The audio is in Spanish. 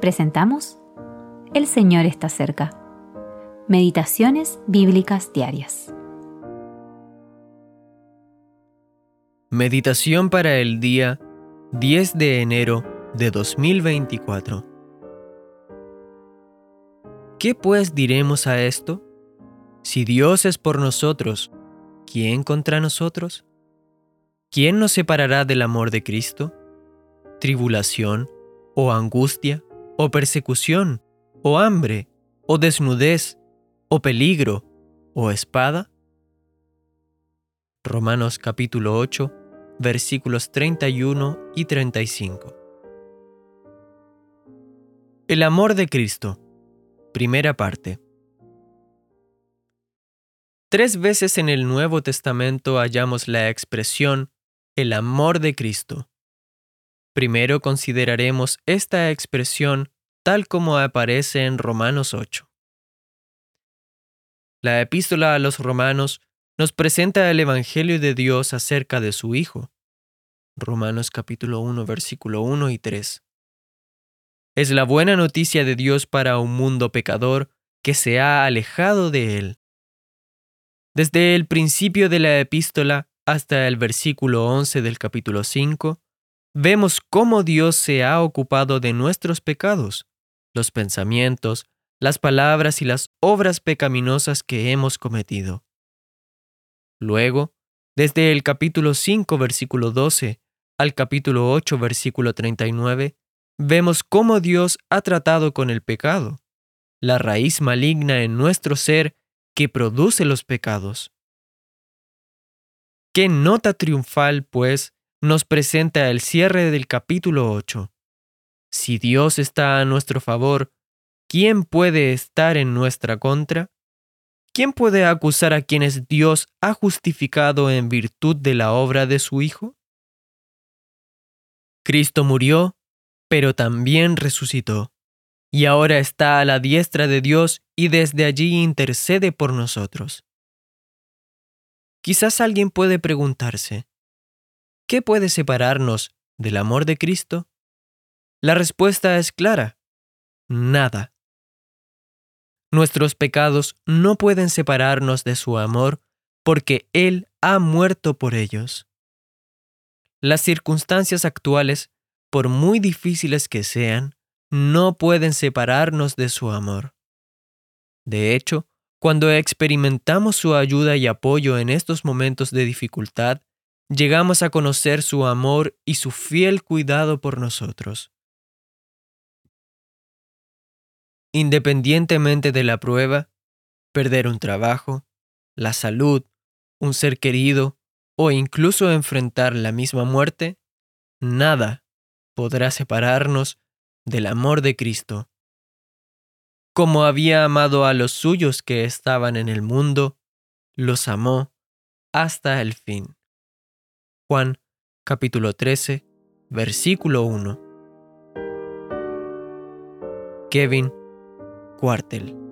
presentamos El Señor está cerca. Meditaciones bíblicas diarias. Meditación para el día 10 de enero de 2024. ¿Qué pues diremos a esto? Si Dios es por nosotros, ¿quién contra nosotros? ¿Quién nos separará del amor de Cristo? ¿Tribulación, o angustia, o persecución, o hambre, o desnudez, o peligro, o espada? Romanos capítulo 8, versículos 31 y 35. El amor de Cristo. Primera parte. Tres veces en el Nuevo Testamento hallamos la expresión el amor de Cristo. Primero consideraremos esta expresión tal como aparece en Romanos 8. La epístola a los romanos nos presenta el Evangelio de Dios acerca de su Hijo. Romanos capítulo 1 versículo 1 y 3. Es la buena noticia de Dios para un mundo pecador que se ha alejado de Él. Desde el principio de la epístola hasta el versículo 11 del capítulo 5, vemos cómo Dios se ha ocupado de nuestros pecados, los pensamientos, las palabras y las obras pecaminosas que hemos cometido. Luego, desde el capítulo 5, versículo 12, al capítulo 8, versículo 39, vemos cómo Dios ha tratado con el pecado, la raíz maligna en nuestro ser que produce los pecados. Qué nota triunfal, pues, nos presenta el cierre del capítulo 8. Si Dios está a nuestro favor, ¿quién puede estar en nuestra contra? ¿Quién puede acusar a quienes Dios ha justificado en virtud de la obra de su Hijo? Cristo murió, pero también resucitó, y ahora está a la diestra de Dios y desde allí intercede por nosotros. Quizás alguien puede preguntarse, ¿Qué puede separarnos del amor de Cristo? La respuesta es clara. Nada. Nuestros pecados no pueden separarnos de su amor porque Él ha muerto por ellos. Las circunstancias actuales, por muy difíciles que sean, no pueden separarnos de su amor. De hecho, cuando experimentamos su ayuda y apoyo en estos momentos de dificultad, llegamos a conocer su amor y su fiel cuidado por nosotros. Independientemente de la prueba, perder un trabajo, la salud, un ser querido o incluso enfrentar la misma muerte, nada podrá separarnos del amor de Cristo. Como había amado a los suyos que estaban en el mundo, los amó hasta el fin. Juan capítulo 13, versículo 1. Kevin Cuartel